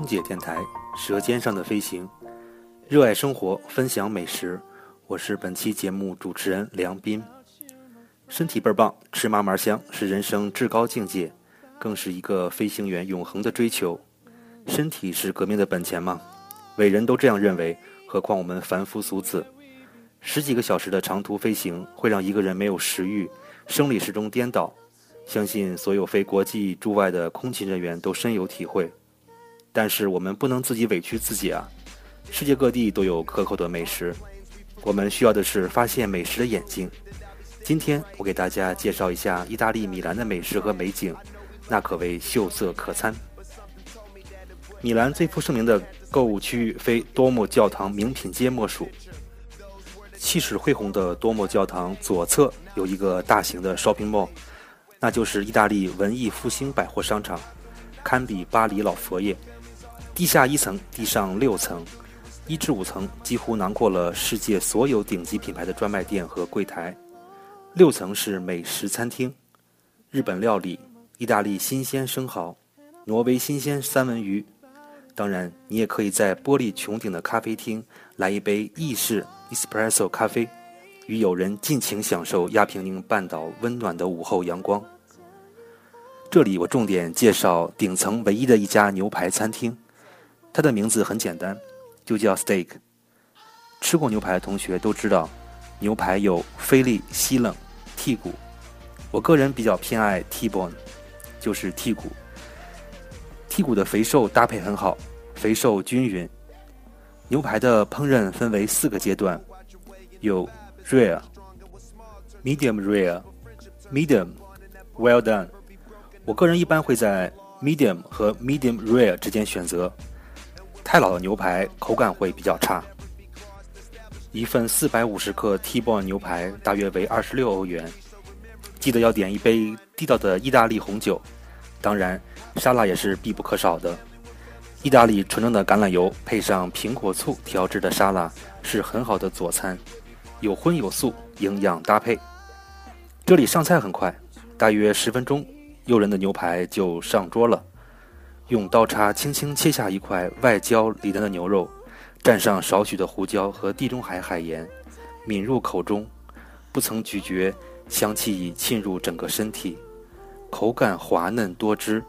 空姐电台《舌尖上的飞行》，热爱生活，分享美食。我是本期节目主持人梁斌。身体倍儿棒，吃嘛嘛香，是人生至高境界，更是一个飞行员永恒的追求。身体是革命的本钱吗？伟人都这样认为，何况我们凡夫俗子？十几个小时的长途飞行会让一个人没有食欲，生理时钟颠倒。相信所有非国际驻外的空勤人员都深有体会。但是我们不能自己委屈自己啊！世界各地都有可口的美食，我们需要的是发现美食的眼睛。今天我给大家介绍一下意大利米兰的美食和美景，那可谓秀色可餐。米兰最负盛名的购物区域非多莫教堂名品街莫属。气势恢宏的多莫教堂左侧有一个大型的 shopping mall，那就是意大利文艺复兴百货商场，堪比巴黎老佛爷。地下一层，地上六层，一至五层几乎囊括了世界所有顶级品牌的专卖店和柜台。六层是美食餐厅，日本料理、意大利新鲜生蚝、挪威新鲜三文鱼。当然，你也可以在玻璃穹顶的咖啡厅来一杯意式 espresso 咖啡，与友人尽情享受亚平宁半岛温暖的午后阳光。这里我重点介绍顶层唯一的一家牛排餐厅。它的名字很简单，就叫 Steak。吃过牛排的同学都知道，牛排有菲力、西冷、剔骨。我个人比较偏爱 T-bone，就是剔骨。剔骨的肥瘦搭配很好，肥瘦均匀。牛排的烹饪分为四个阶段，有 Rare、Medium Rare、Medium、Well done。我个人一般会在 Medium 和 Medium Rare 之间选择。太老的牛排口感会比较差。一份四百五十克 T-bone 牛排大约为二十六欧元。记得要点一杯地道的意大利红酒，当然沙拉也是必不可少的。意大利纯正的橄榄油配上苹果醋调制的沙拉是很好的佐餐，有荤有素，营养搭配。这里上菜很快，大约十分钟，诱人的牛排就上桌了。用刀叉轻轻切下一块外焦里嫩的牛肉，蘸上少许的胡椒和地中海海盐，抿入口中，不曾咀嚼，香气已沁入整个身体，口感滑嫩多汁，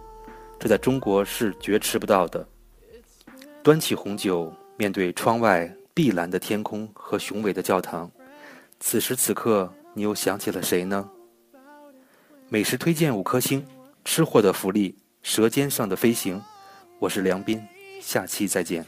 这在中国是绝吃不到的。端起红酒，面对窗外碧蓝的天空和雄伟的教堂，此时此刻，你又想起了谁呢？美食推荐五颗星，吃货的福利。舌尖上的飞行，我是梁斌，下期再见。